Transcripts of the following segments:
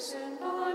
Die Juden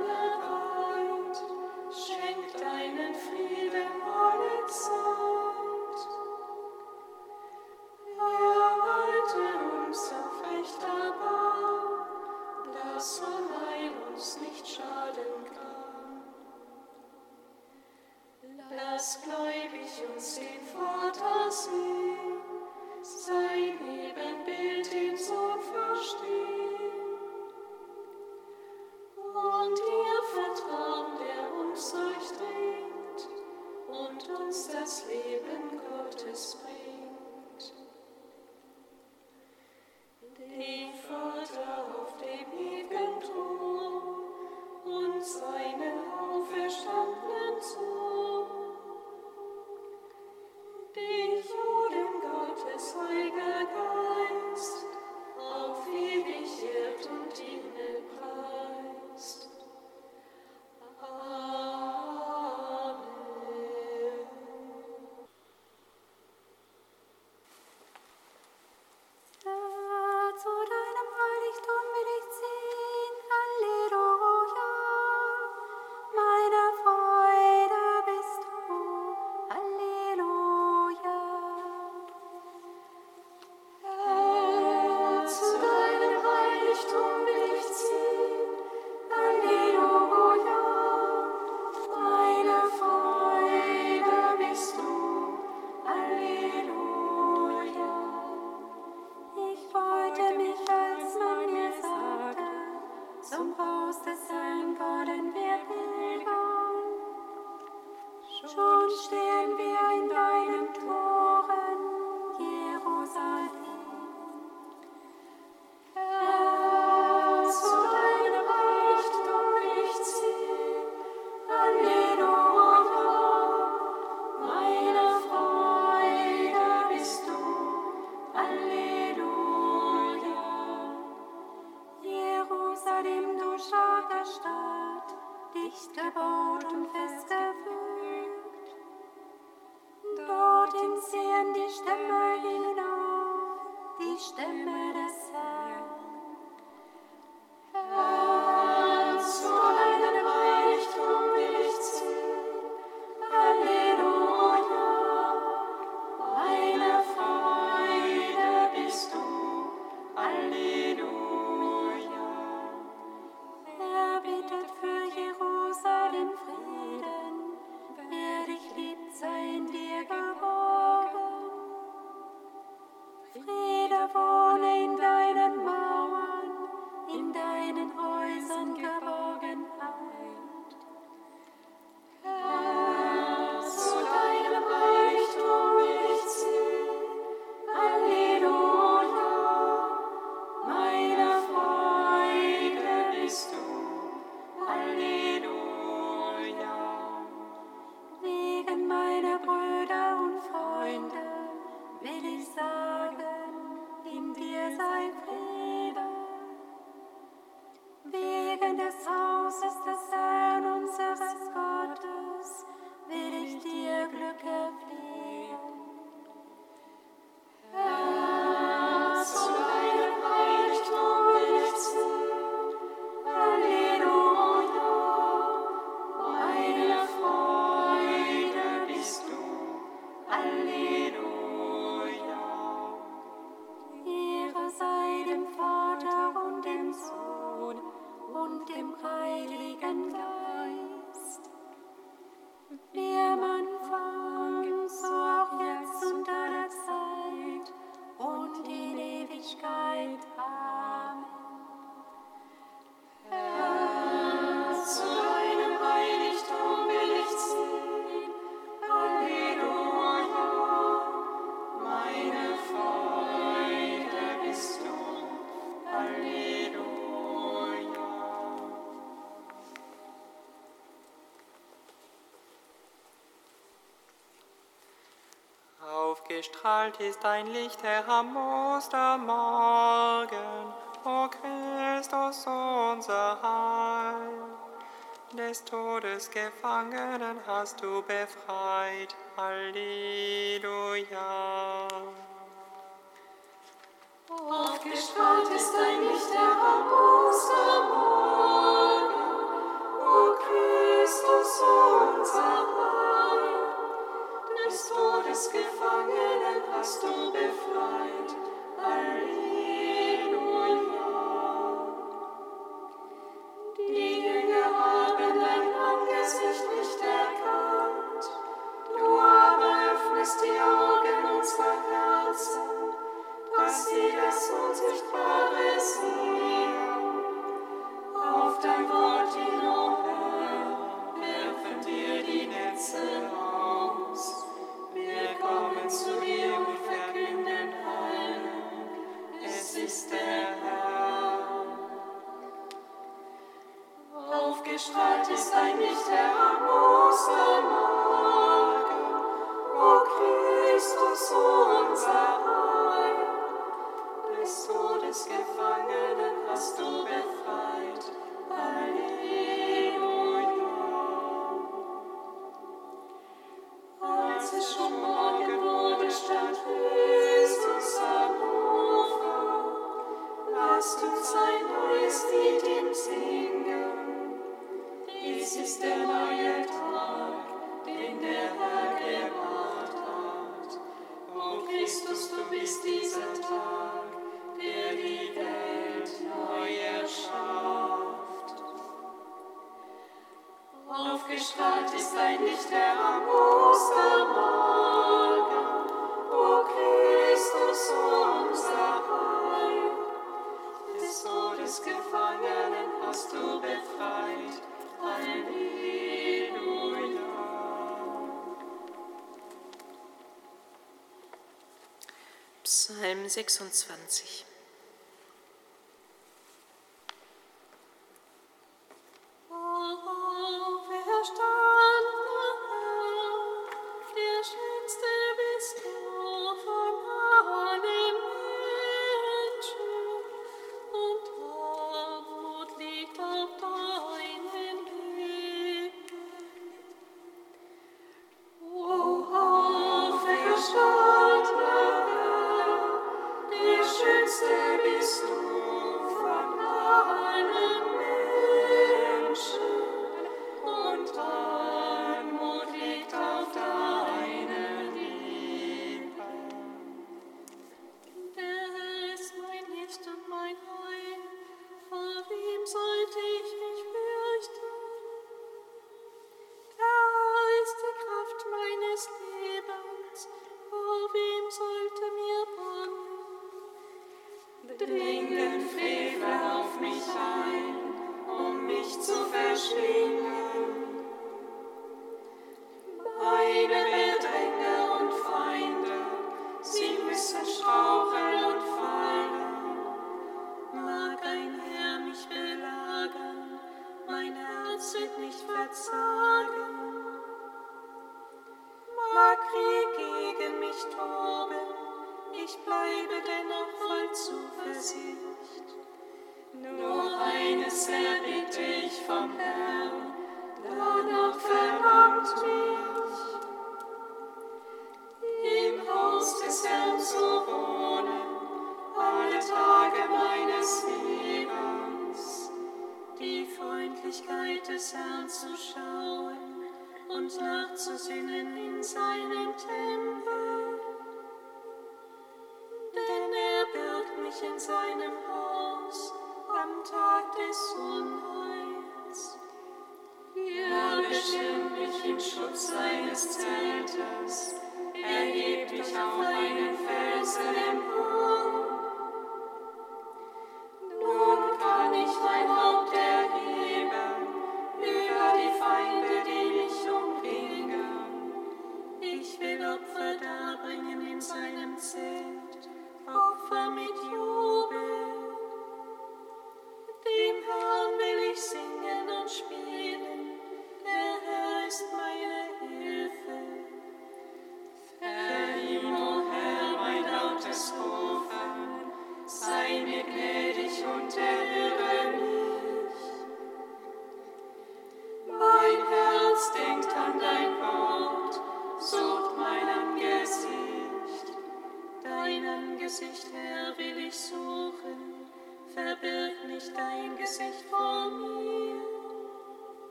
aufgestrahlt ist dein Licht, Herr, am Ostermorgen, O Christus, unser Heil. Des Todes Gefangenen hast du befreit, Halleluja. Aufgestrahlt ist dein Licht, Herr, am Ostermorgen, O Christus, unser Heil des Gefangenen hast du befreit. Alleluia. Christus, Sohn. 26.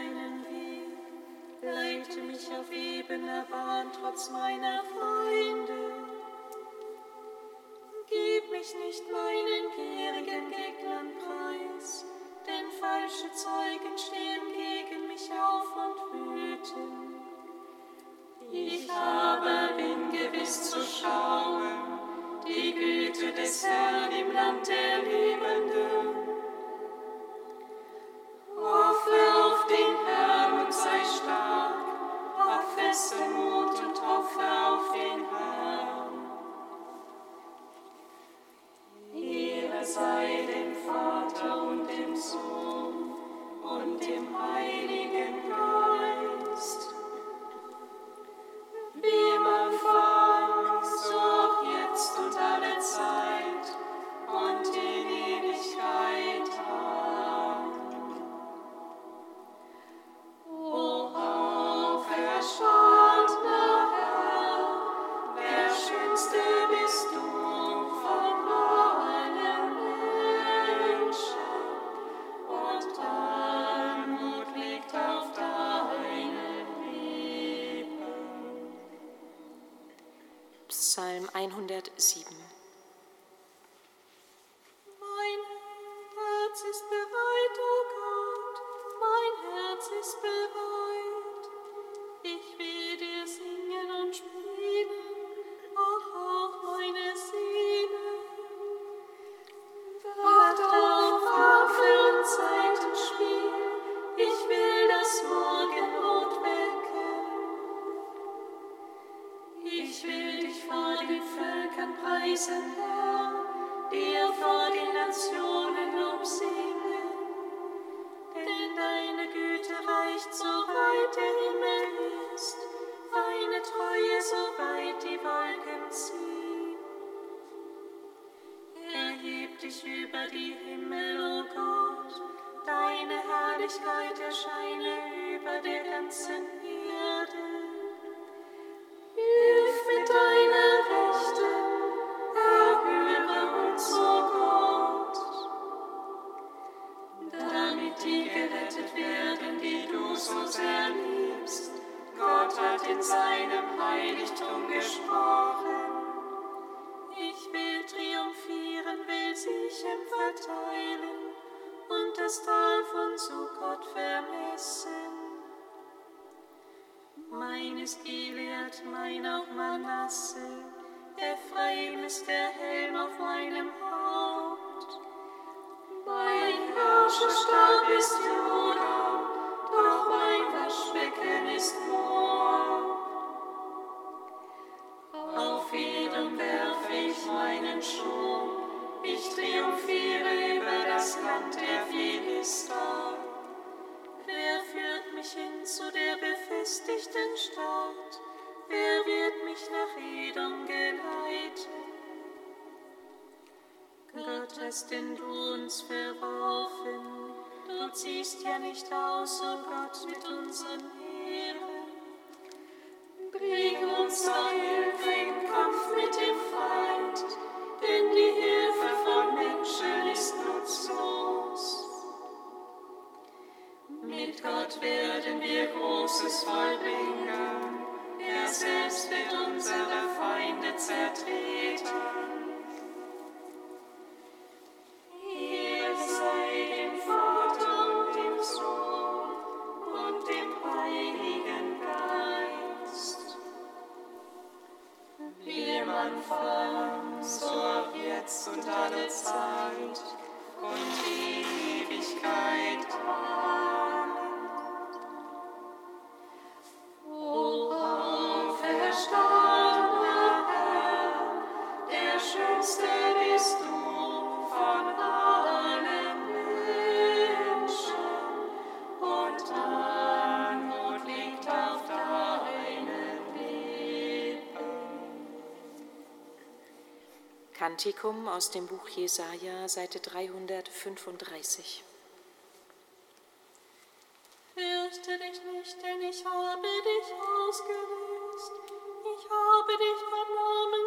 deinen Weg, leite mich auf ebener Bahn trotz meiner Feinde. Gib mich nicht meinen gierigen Gegnern preis, denn falsche Zeugen stehen gegen mich auf und wüten. Ich aber bin gewiss zu schauen, die Güte des Herrn im Land der Lebenden. sieben. Herrlichkeit erscheine über der ganzen hattest in du uns verworfen. Du ziehst ja nicht aus, o oh Gott, mit unserem Herzen. Kantikum aus dem Buch Jesaja, Seite 335. Fürchte dich nicht, denn ich habe dich ausgelöst. Ich habe dich beim Namen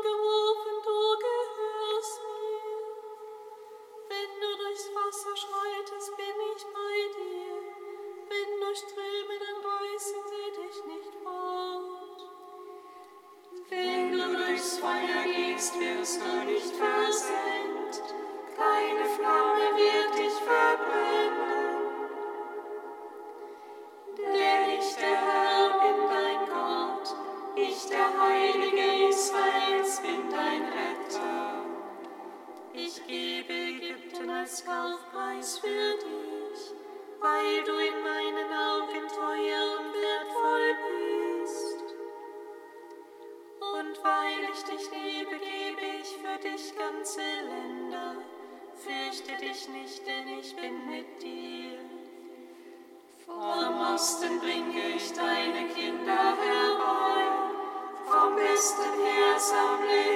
Osten bring ich deine Kinder herbei, vom Westen her sammle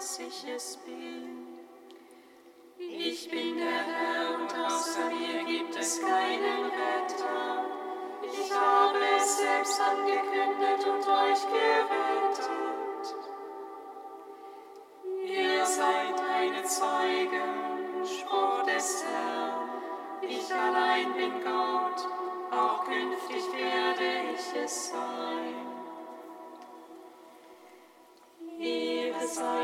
dass ich es bin.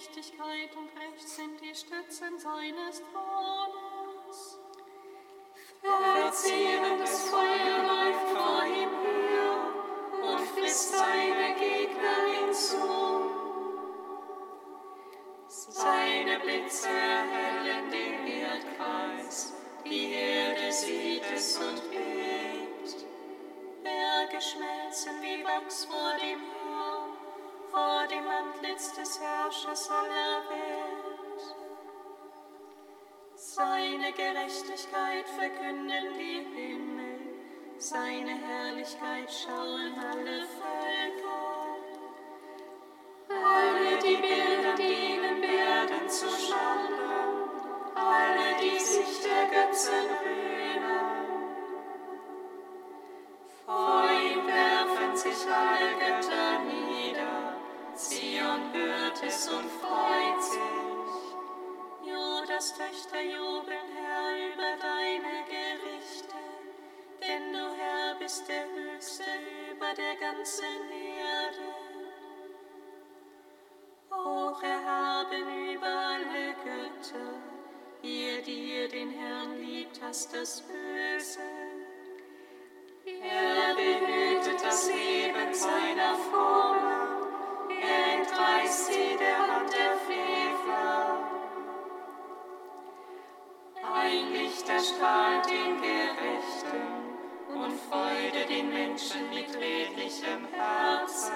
Gerechtigkeit und Recht sind die Stützen seines Thrones. Verzehrendes Feuer läuft vor ihm her und frisst seine Gegner hinzu. Seine Blitze erhellen den Erdkreis, die Erde sieht es und bebt. Berge schmelzen wie Wachs vor dem Herrn vor dem Antlitz des Herrschers aller Welt. Seine Gerechtigkeit verkünden die Himmel, seine Herrlichkeit schauen alle Völker. Alle, die Bilder dienen, werden zu Schande, alle, die sich der Götzen seiner Frommen, er entreißt sie der Hand der Frevler. Ein Licht erstrahlt den Gerechten und Freude den Menschen mit redlichem Herzen.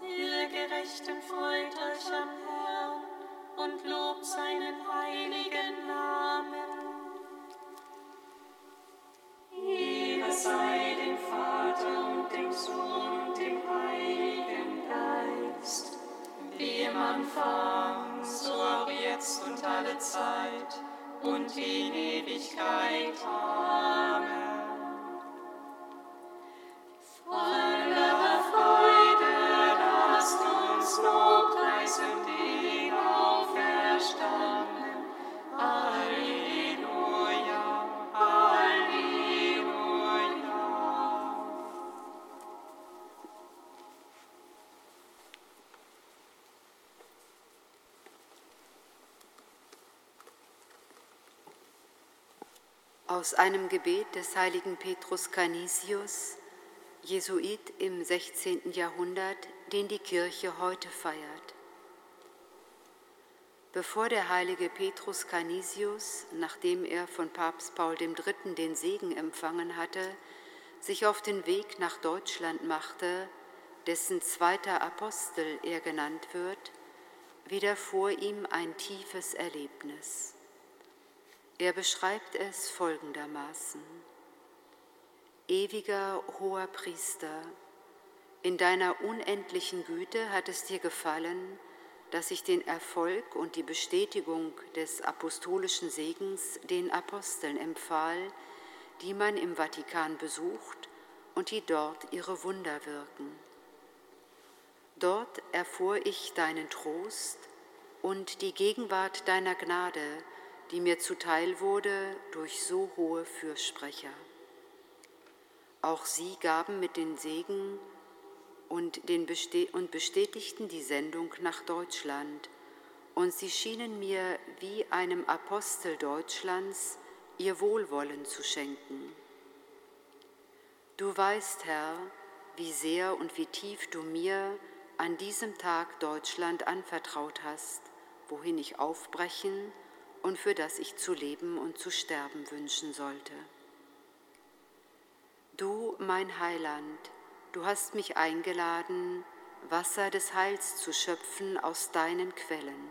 Ihr Gerechten freut euch am Herrn und lobt seinen heiligen Namen. Ehre sei dem Vater und dem Sohn und dem Heiligen Geist, wie im Anfang, so auch jetzt und alle Zeit und in Ewigkeit. Amen. Voller Aus einem Gebet des heiligen Petrus Canisius, Jesuit im 16. Jahrhundert, den die Kirche heute feiert. Bevor der heilige Petrus Canisius, nachdem er von Papst Paul III. den Segen empfangen hatte, sich auf den Weg nach Deutschland machte, dessen zweiter Apostel er genannt wird, widerfuhr ihm ein tiefes Erlebnis. Er beschreibt es folgendermaßen. Ewiger hoher Priester, in deiner unendlichen Güte hat es dir gefallen, dass ich den Erfolg und die Bestätigung des apostolischen Segens den Aposteln empfahl, die man im Vatikan besucht und die dort ihre Wunder wirken. Dort erfuhr ich deinen Trost und die Gegenwart deiner Gnade, die mir zuteil wurde durch so hohe Fürsprecher. Auch sie gaben mit den Segen und, den Beste und bestätigten die Sendung nach Deutschland, und sie schienen mir wie einem Apostel Deutschlands ihr Wohlwollen zu schenken. Du weißt, Herr, wie sehr und wie tief du mir an diesem Tag Deutschland anvertraut hast, wohin ich aufbrechen für das ich zu leben und zu sterben wünschen sollte. Du, mein Heiland, du hast mich eingeladen, Wasser des Heils zu schöpfen aus deinen Quellen.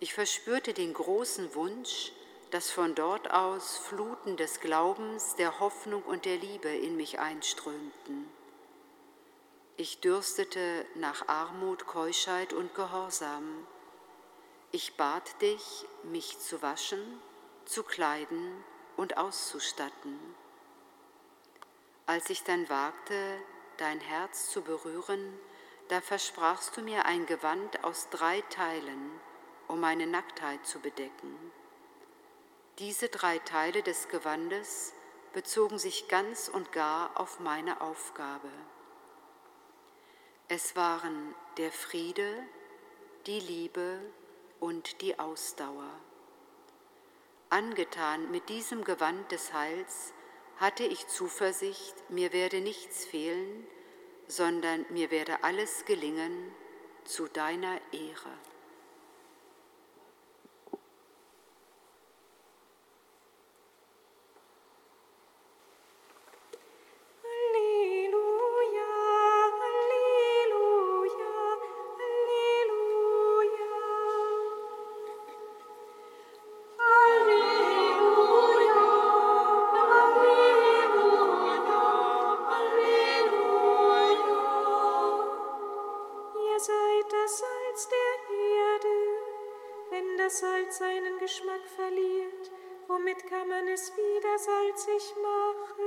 Ich verspürte den großen Wunsch, dass von dort aus Fluten des Glaubens, der Hoffnung und der Liebe in mich einströmten. Ich dürstete nach Armut, Keuschheit und Gehorsam. Ich bat dich, mich zu waschen, zu kleiden und auszustatten. Als ich dann wagte, dein Herz zu berühren, da versprachst du mir ein Gewand aus drei Teilen, um meine Nacktheit zu bedecken. Diese drei Teile des Gewandes bezogen sich ganz und gar auf meine Aufgabe. Es waren der Friede, die Liebe und die Ausdauer. Angetan mit diesem Gewand des Heils hatte ich Zuversicht, mir werde nichts fehlen, sondern mir werde alles gelingen zu deiner Ehre. wenn das Salz seinen Geschmack verliert, womit kann man es wieder salzig machen?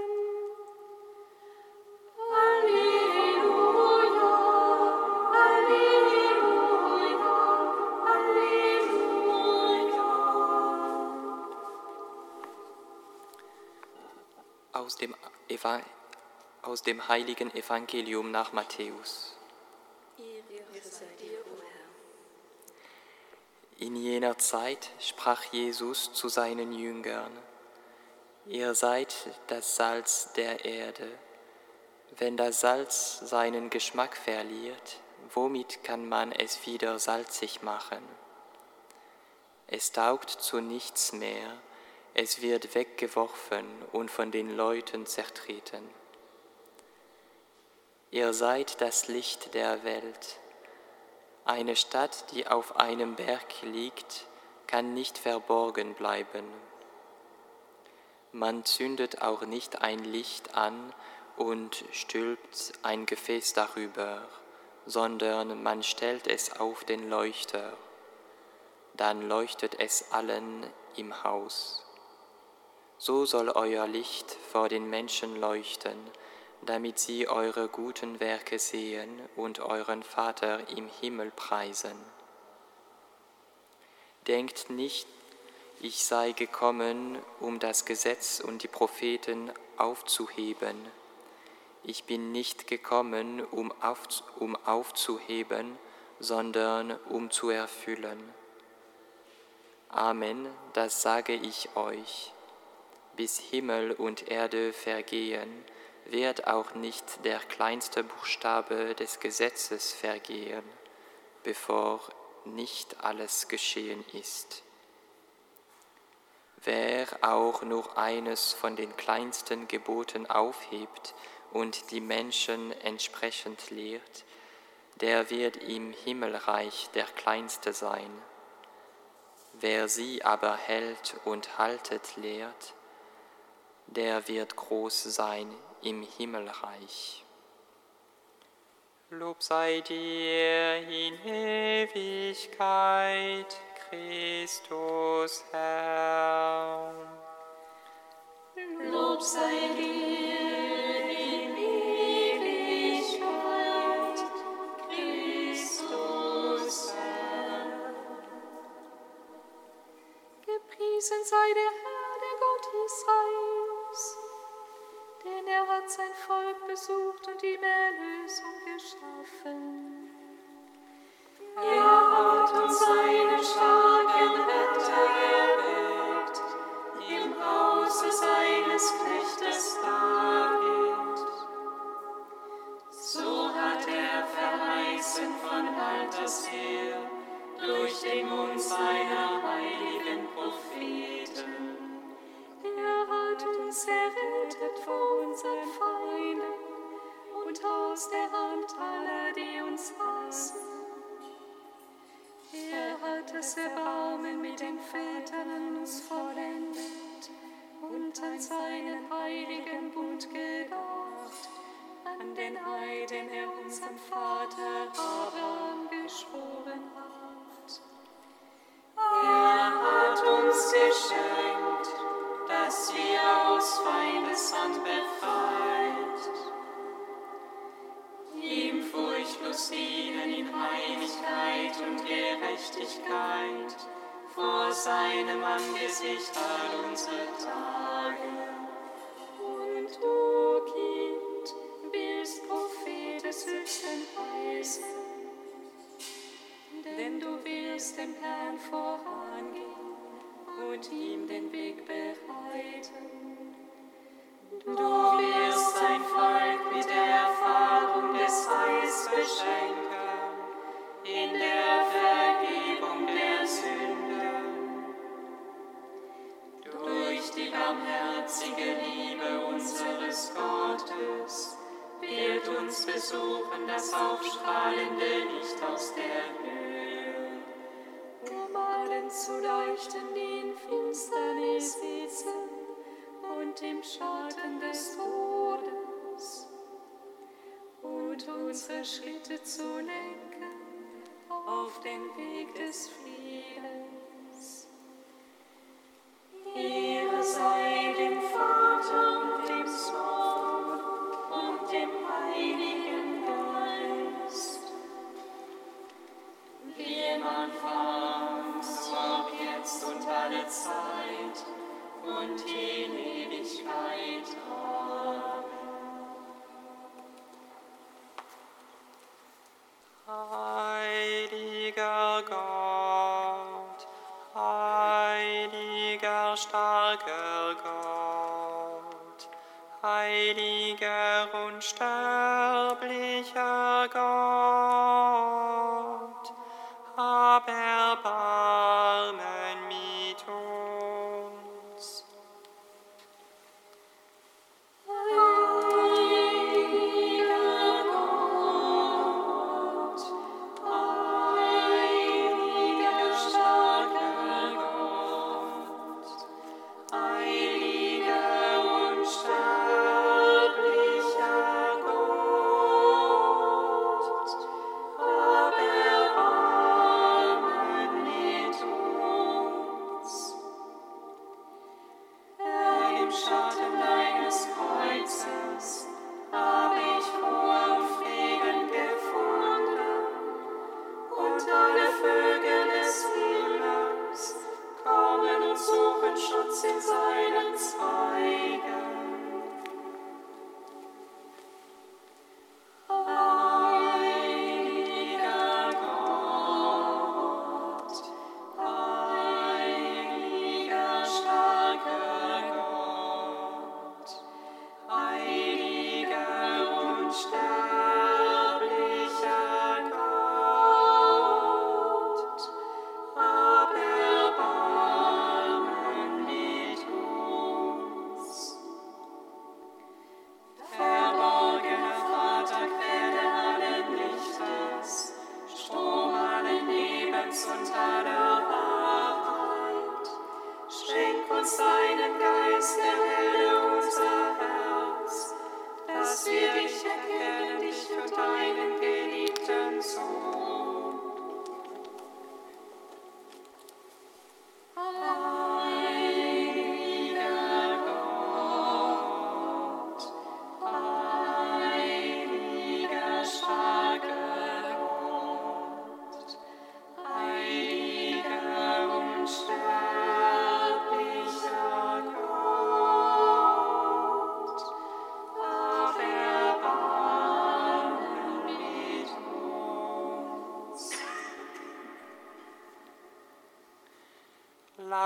Alleluia, Alleluia, Alleluia. Aus dem, aus dem heiligen Evangelium nach Matthäus. In jener Zeit sprach Jesus zu seinen Jüngern, Ihr seid das Salz der Erde. Wenn das Salz seinen Geschmack verliert, womit kann man es wieder salzig machen? Es taugt zu nichts mehr, es wird weggeworfen und von den Leuten zertreten. Ihr seid das Licht der Welt. Eine Stadt, die auf einem Berg liegt, kann nicht verborgen bleiben. Man zündet auch nicht ein Licht an und stülpt ein Gefäß darüber, sondern man stellt es auf den Leuchter. Dann leuchtet es allen im Haus. So soll euer Licht vor den Menschen leuchten, damit sie eure guten Werke sehen und euren Vater im Himmel preisen. Denkt nicht, ich sei gekommen, um das Gesetz und die Propheten aufzuheben. Ich bin nicht gekommen, um, auf, um aufzuheben, sondern um zu erfüllen. Amen, das sage ich euch. Bis Himmel und Erde vergehen, wird auch nicht der kleinste Buchstabe des Gesetzes vergehen, bevor nicht alles geschehen ist. Wer auch nur eines von den kleinsten Geboten aufhebt und die Menschen entsprechend lehrt, der wird im Himmelreich der Kleinste sein. Wer sie aber hält und haltet lehrt, der wird groß sein im Himmelreich. Lob sei dir in Ewigkeit, Christus Herr. Lob sei dir in Ewigkeit, Christus Herr. Gepriesen sei der Herr, der Gott Israels denn er hat sein Volk besucht und ihm Erlösung geschaffen. Er hat uns seine starken Retter erweckt, im Hause seines Knechtes David. So hat er verheißen von alters her, durch den Mund seiner heiligen Propheten. Er hat uns errettet vor unseren Feinden und aus der Hand aller, die uns hassen. Er hat das Erbarmen mit den Vätern uns vollendet und an seinen heiligen Bund gedacht, an den Heiden er unserem Vater Abraham geschworen hat. Er hat uns geschenkt, und Gerechtigkeit vor seinem Angesicht all unsere Tage. Und du, Kind, willst Prophet des Höchsten heißen, denn du wirst dem Herrn vorangehen und ihm den Weg bereiten. Du wirst dein Volk mit der Erfahrung des Heils beschenken, unsere Schritte zu lenken auf den Weg des Friedens.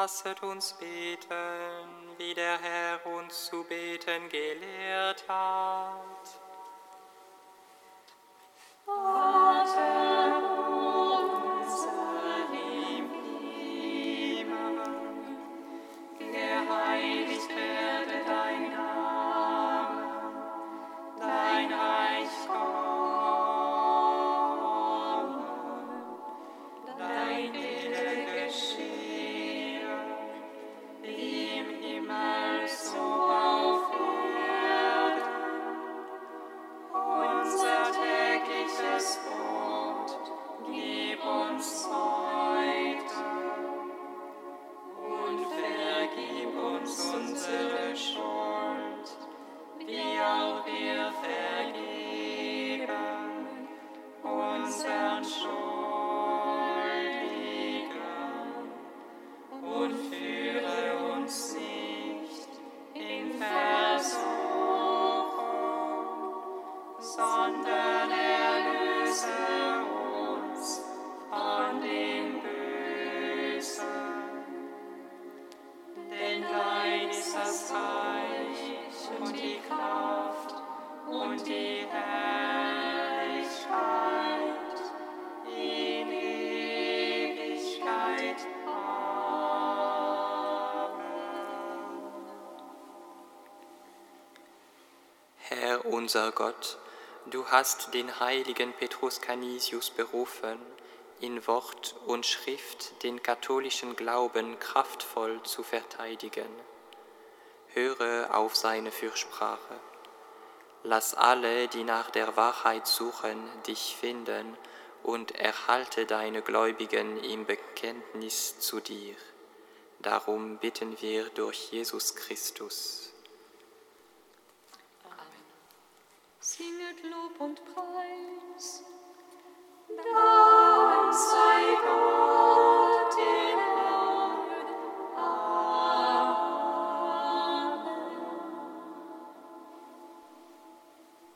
Lasset uns beten, wie der Herr uns zu beten gelehrt hat. Unser Gott, du hast den heiligen Petrus Canisius berufen, in Wort und Schrift den katholischen Glauben kraftvoll zu verteidigen. Höre auf seine Fürsprache. Lass alle, die nach der Wahrheit suchen, dich finden und erhalte deine Gläubigen im Bekenntnis zu dir. Darum bitten wir durch Jesus Christus. Lob und Preis. Dank sei Gott.